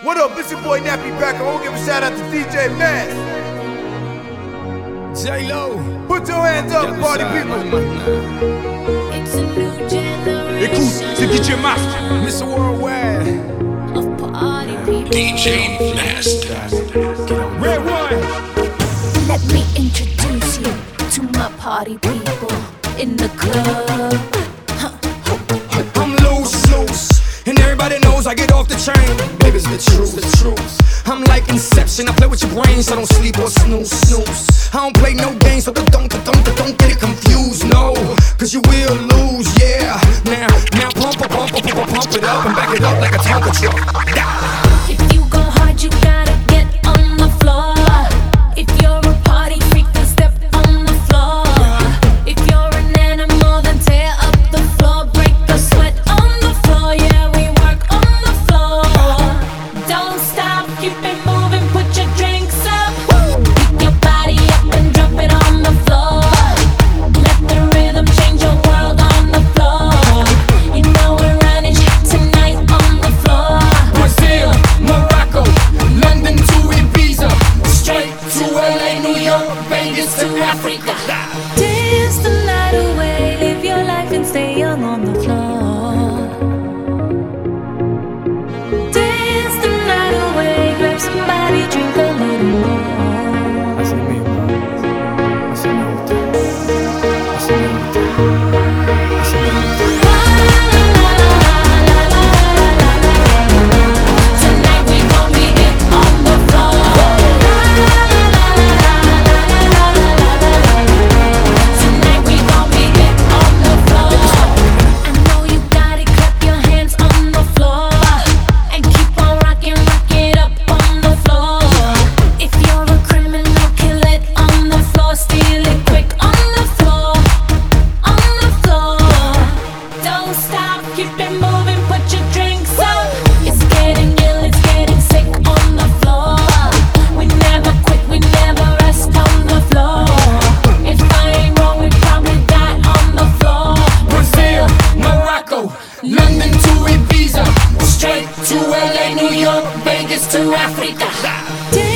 What up, it's your boy Nappy back. I want to give a shout out to DJ Mass. J Lo. Put your hands up, party people. It's a new generation Écoute, c'est DJ Master, Mr. Worldwide. of party people. DJ Master. RedOne. Let me introduce you to my party people in the club. I get off the train. Baby, it's the truth, the truth. I'm like Inception. I play with your brain, so don't sleep or snooze, snooze. I don't play no games, so don't, don't, don't, don't get it confused, no. Cause you will lose, yeah. Now, now pump, pump, pump, pump, pump it up and back it up like a Tonka truck. LA, New York, Vegas to Africa.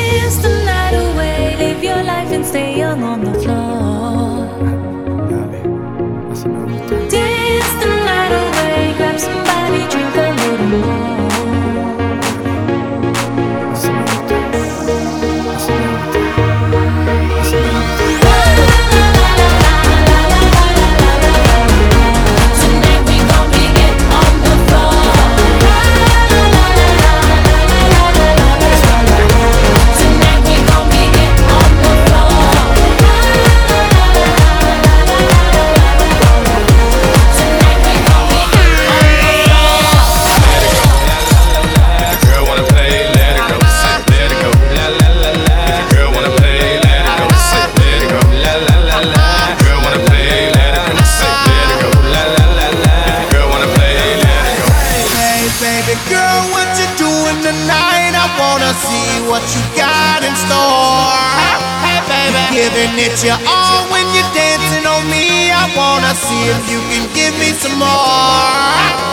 Your all when you're dancing on me. I wanna see if you can give me some more.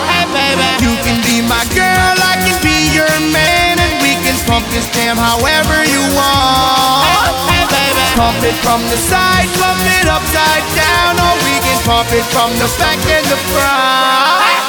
Hey, baby, you can be my girl, I can be your man, and we can pump this jam however you want. Hey, baby, pump it from the side, pump it upside down, or we can pump it from the back and the front.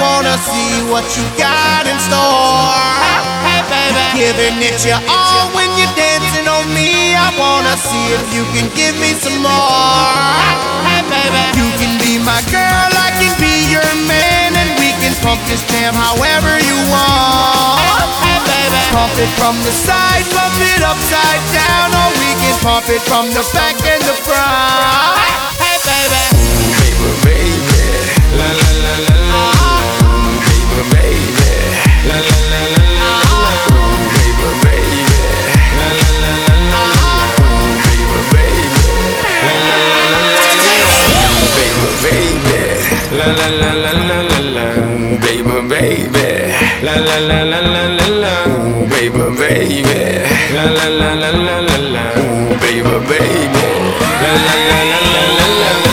wanna see what you got in store. Hey, baby, giving it your all when you're dancing on me. I wanna see if you can give me some more. Hey, baby, you can be my girl, I can be your man, and we can pump this jam however you want. Oh, hey, baby, pump it from the side, pump it upside down, or we can pump it from the back and the front. baby. La la la la la la la. Ooh, baby, baby. La la la la la la la. Ooh, baby, baby. La la la la la la la.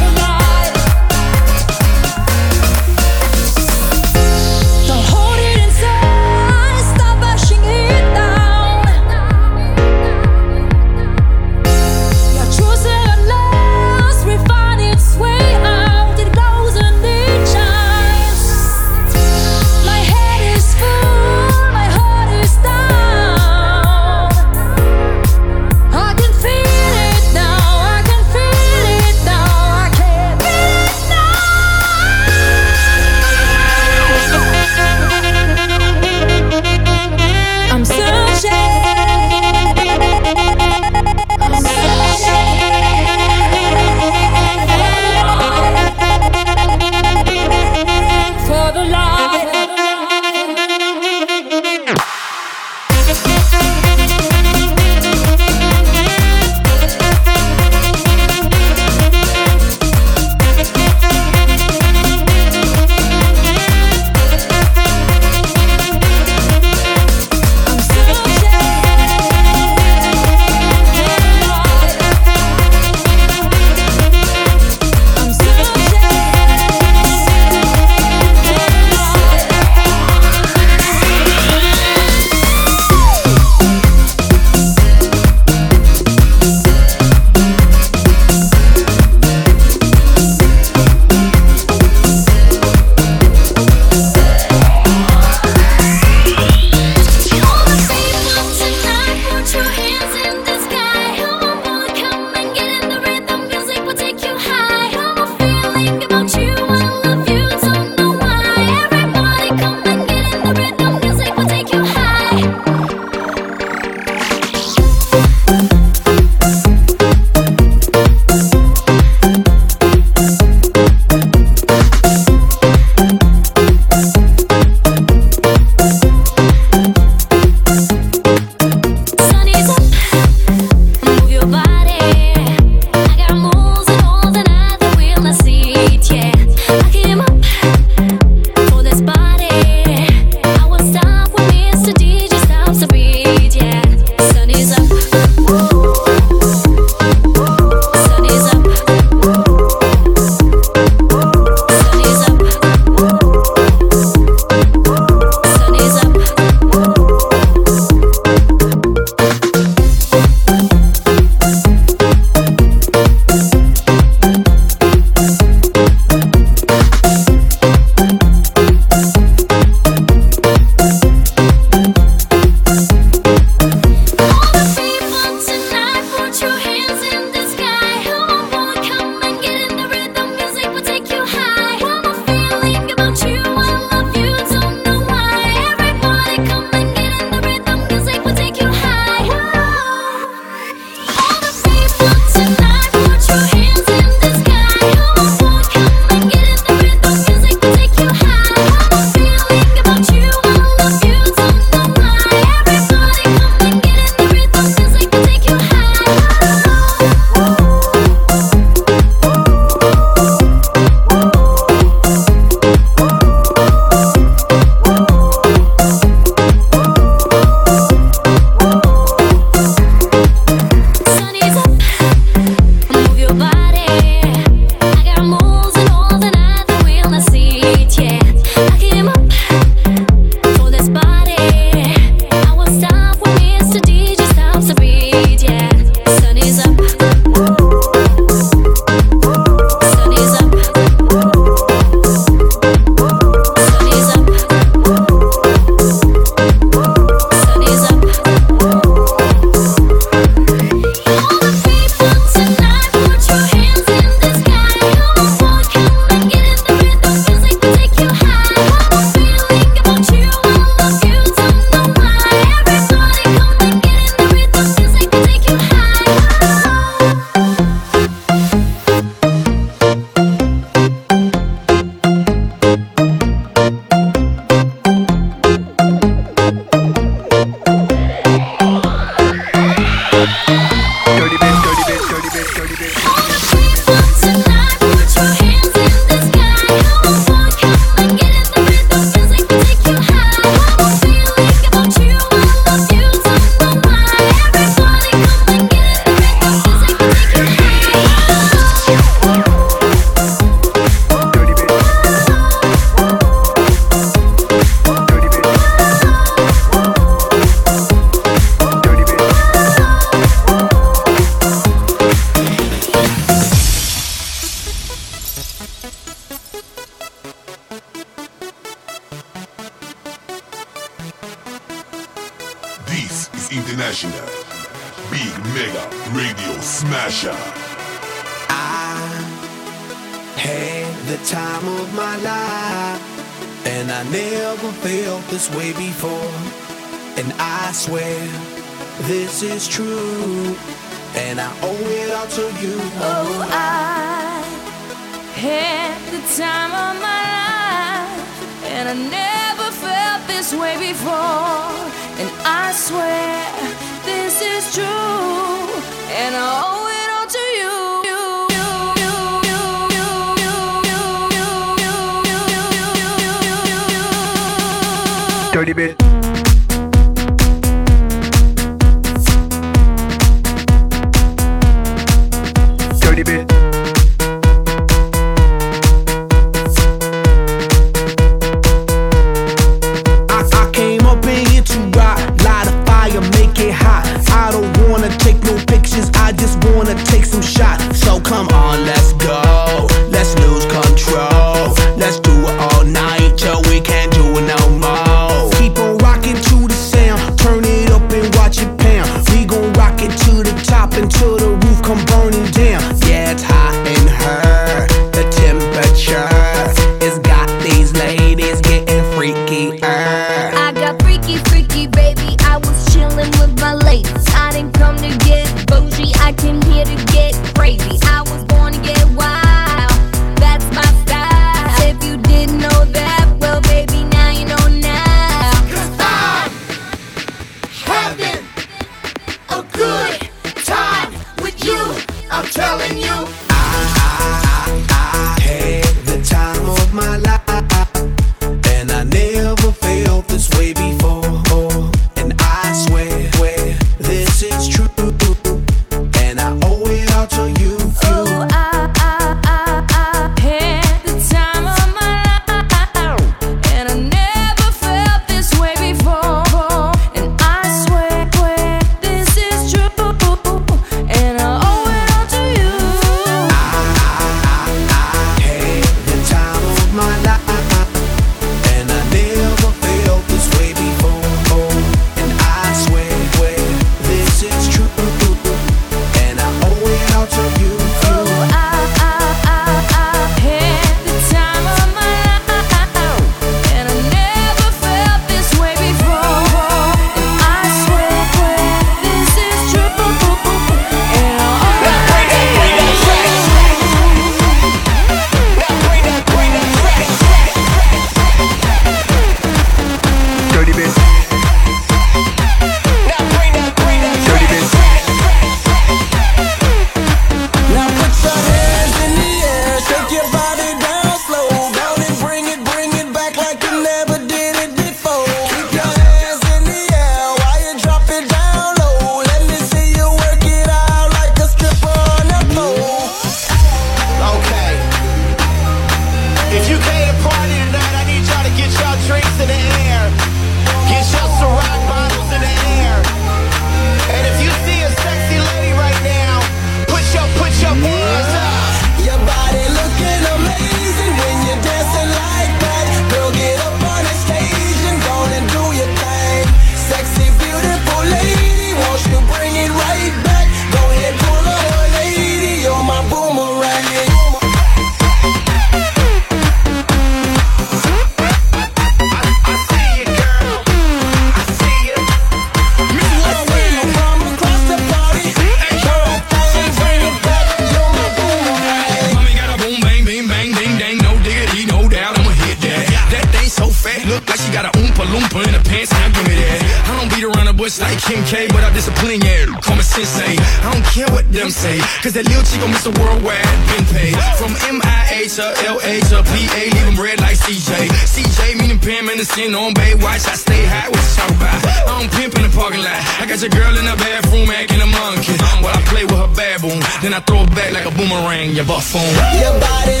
Boomerang, you buffoon. Your body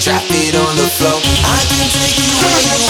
drop it on the floor. I can take you where you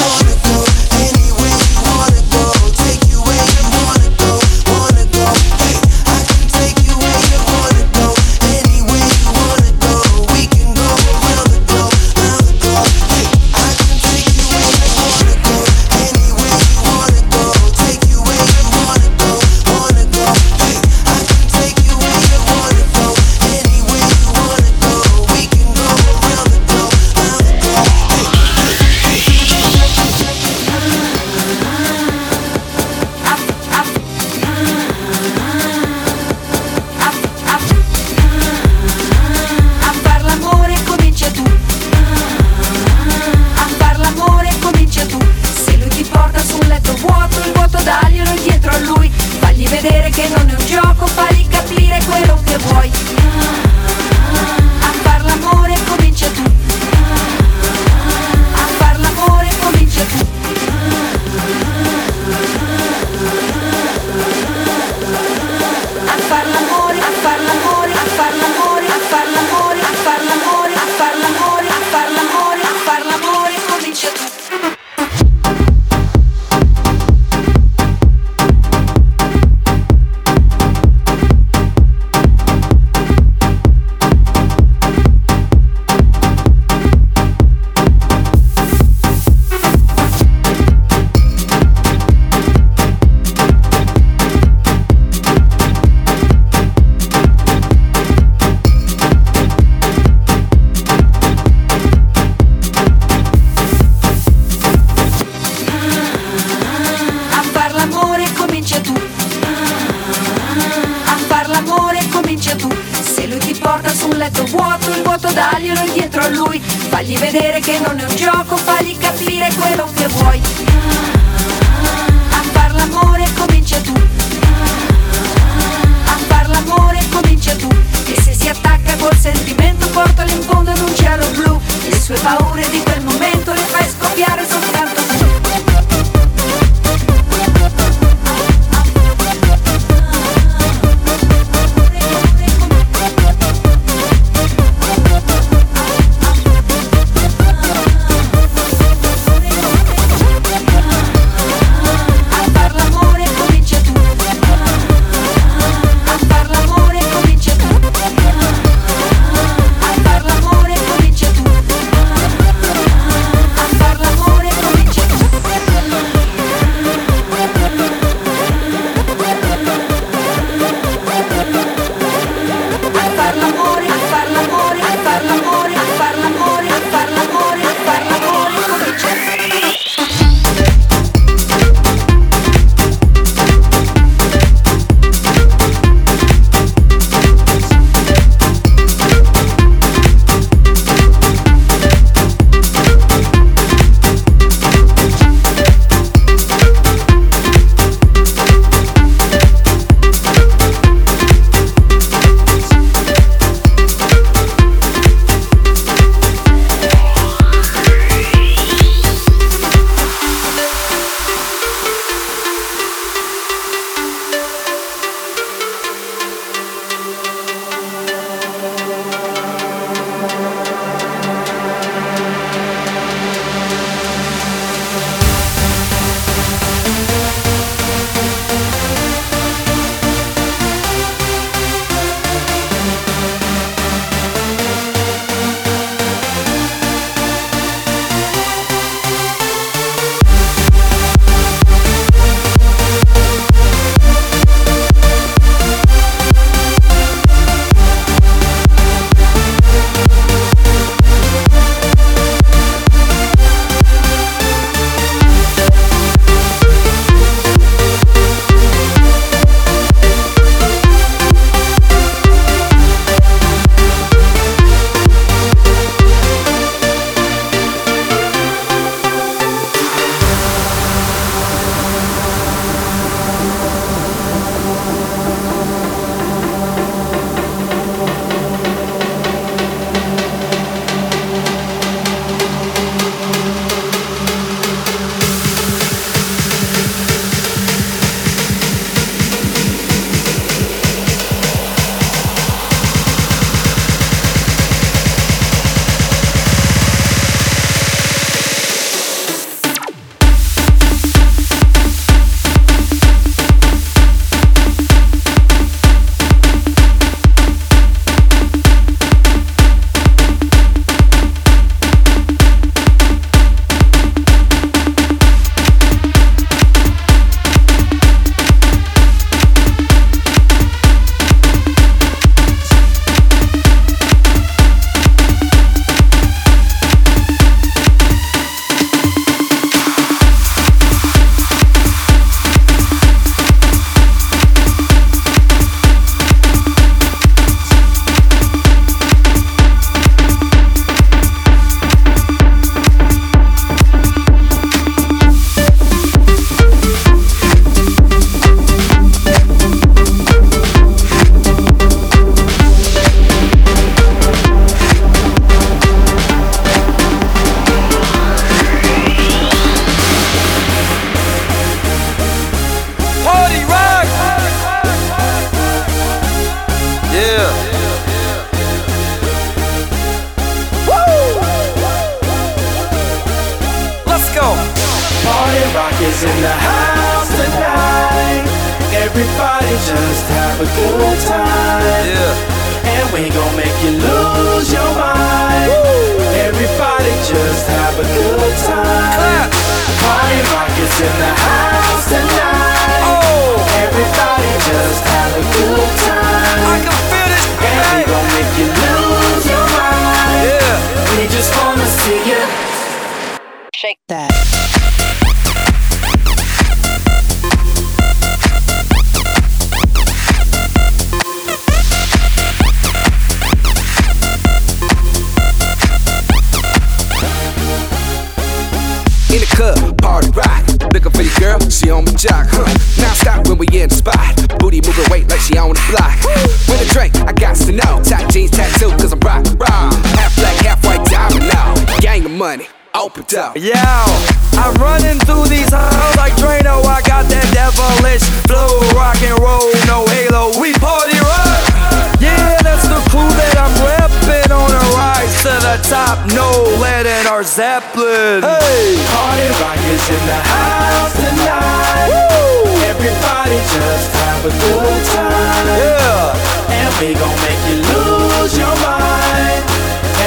Zeppelin. Hey! Party rock is in the house tonight. Woo! Everybody just have a good time. Yeah! And we gon' make you lose your mind.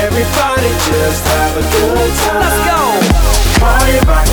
Everybody just have a good time. Let's go! Party rock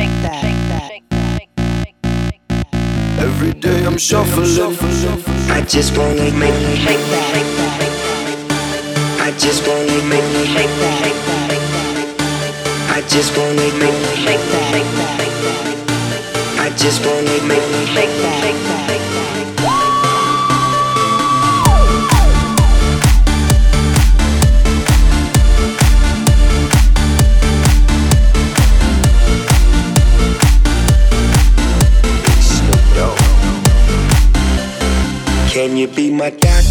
shuffling. I just wanna make you shake that. I just wanna make you shake that. I just wanna make you shake that. I just wanna make you shake that. my got.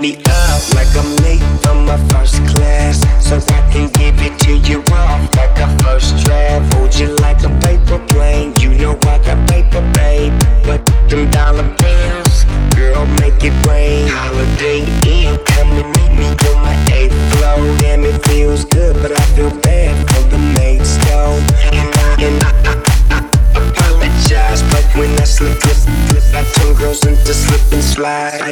Me.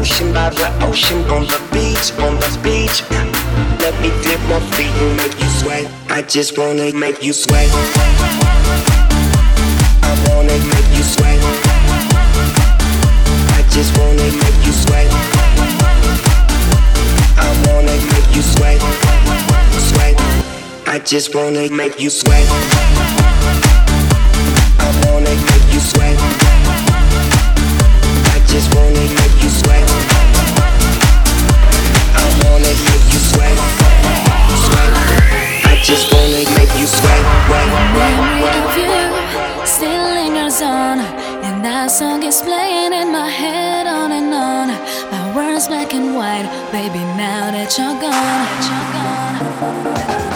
ocean, by the ocean, on the beach, on the beach. Let me dip my feet and make you sweat. I just wanna make you sweat. I wanna make you sweat. I just wanna make you sweat. I wanna make you sweat. Sweat. I just wanna make you sweat. I wanna make you sweat. I just wanna make you sweat. I wanna make you sweat, sweat. I just wanna make you sweat, wet, wet, wet. Still in your zone, and that song is playing in my head on and on. My words black and white, baby. Now. That you're gone.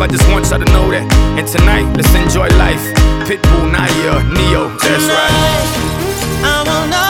live, I just want y'all to know that. And tonight, let's enjoy life. Pitbull, Nayer, Ne-Yo, that's right. I will.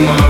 Tomorrow.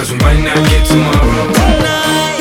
Cause we might not get tomorrow. Tonight,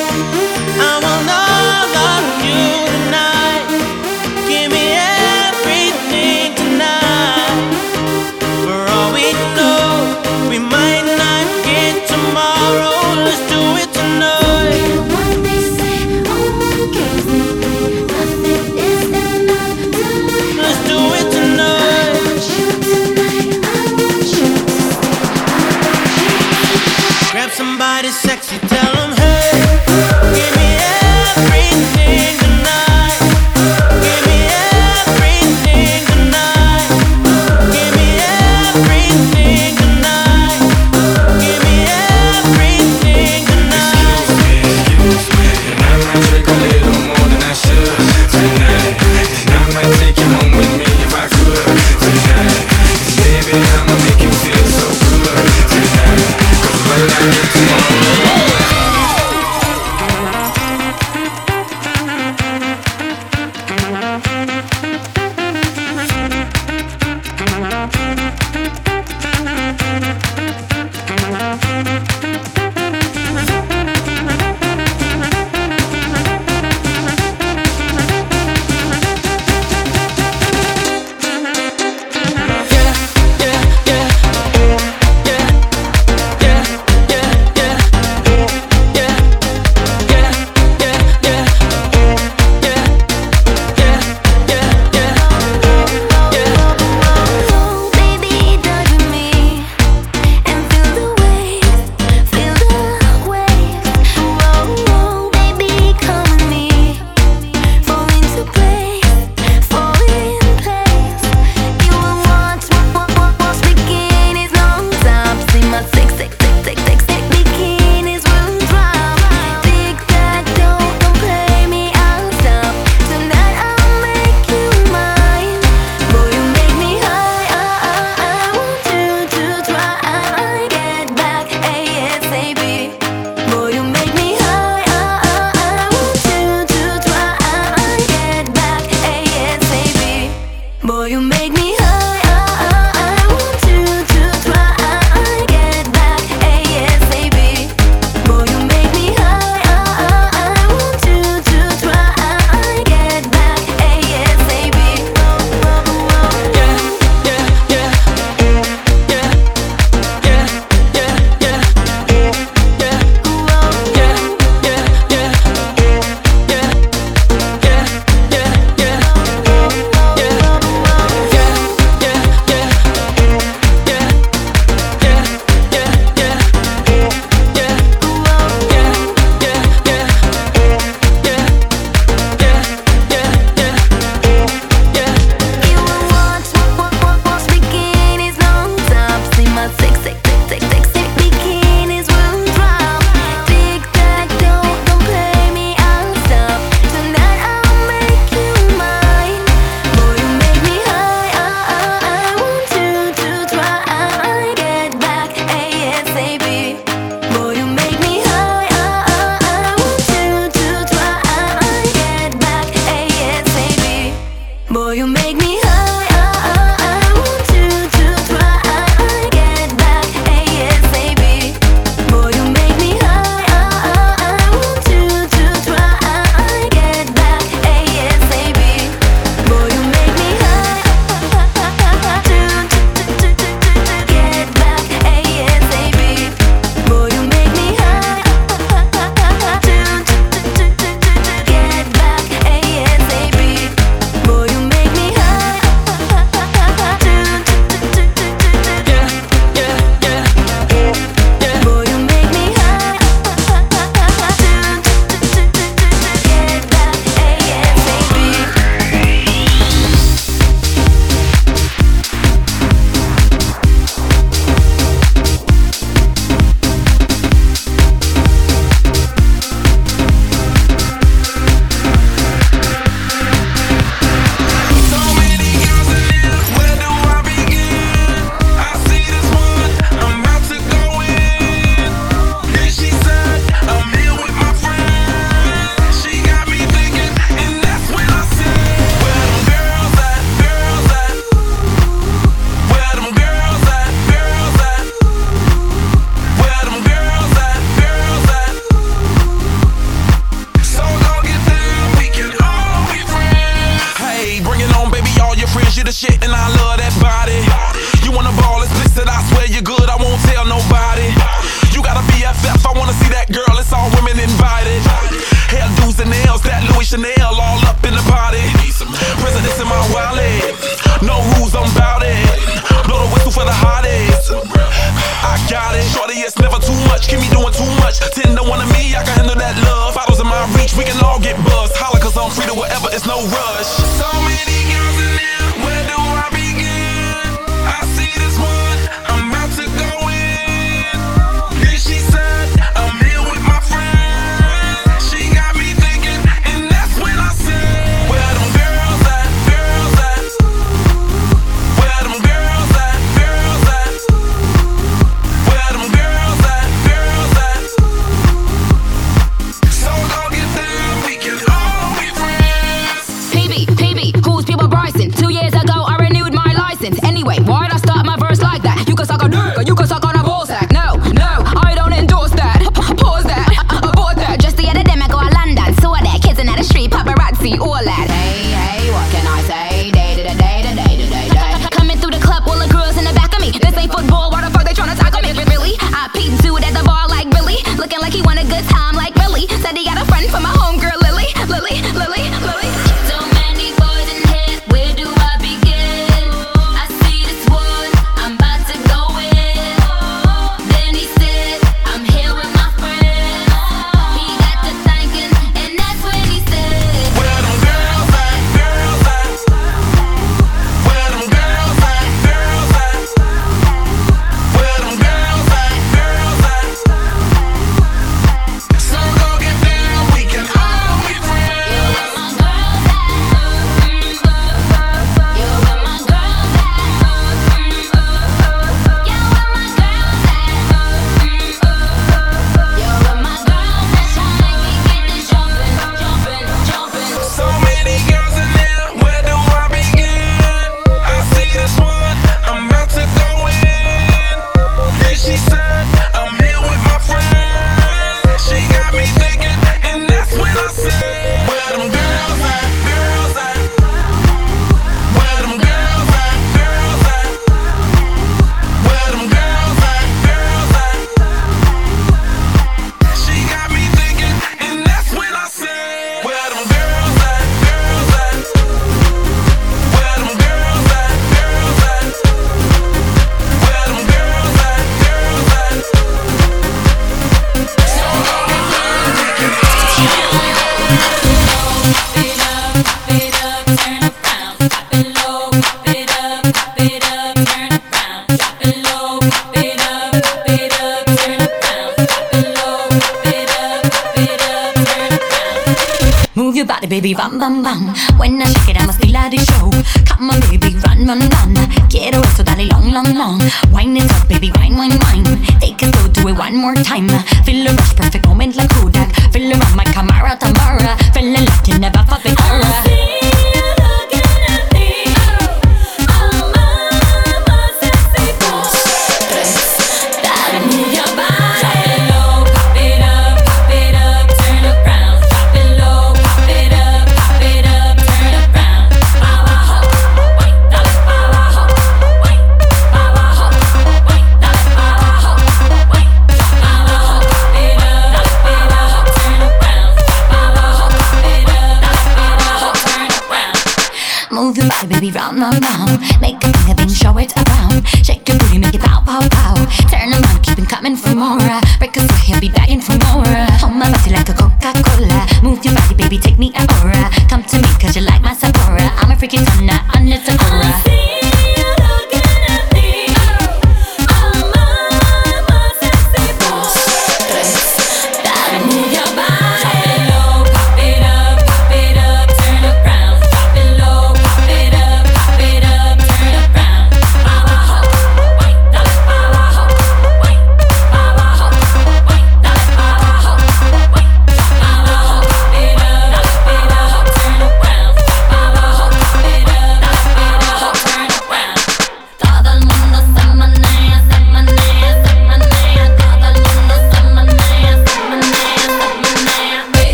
baby, take me an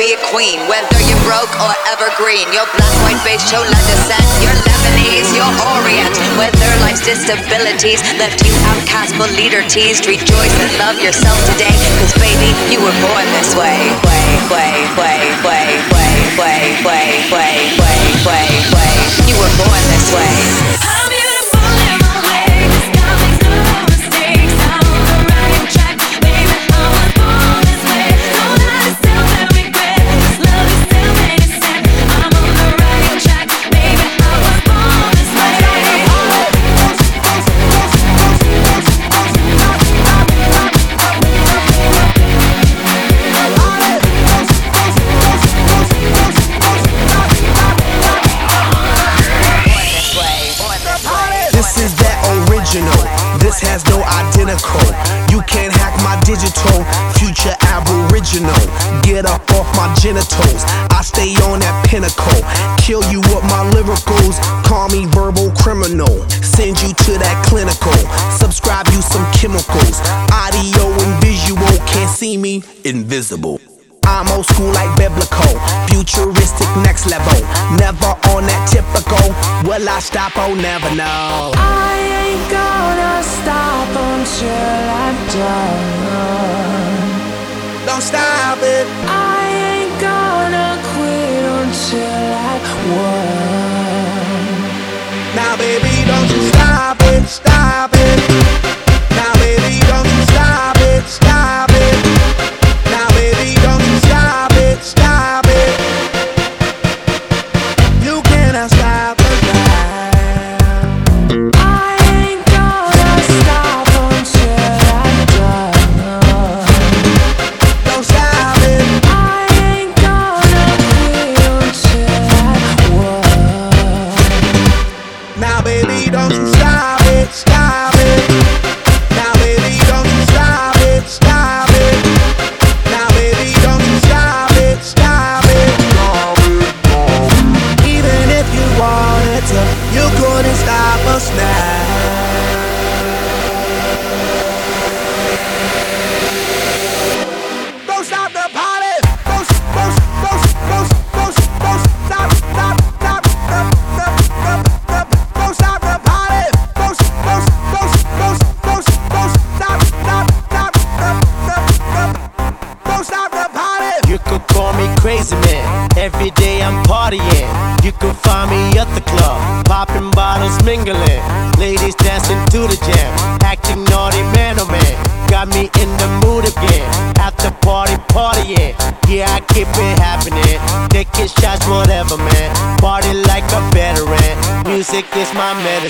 be a queen. Whether you're broke or evergreen, your black, white, beige, chola descent, your Lebanese, your Orient. Whether life's disabilities left you outcast but leader teased, rejoice and love yourself today. Cause baby, you were born this way. Way, way, way, way, way, way, way, way, way, way, way. You were born this way. My genitals. I stay on that pinnacle. Kill you with my lyricals. Call me verbal criminal. Send you to that clinical. Subscribe you some chemicals. Audio and visual. Can't see me. Invisible. I'm old school like biblical, futuristic next level. Never on that typical. Will I stop? Oh, never know. I ain't gonna stop until I'm done. Don't stop it. I Now, baby, don't you stop it, stop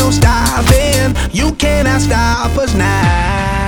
no stopping. You cannot stop us now.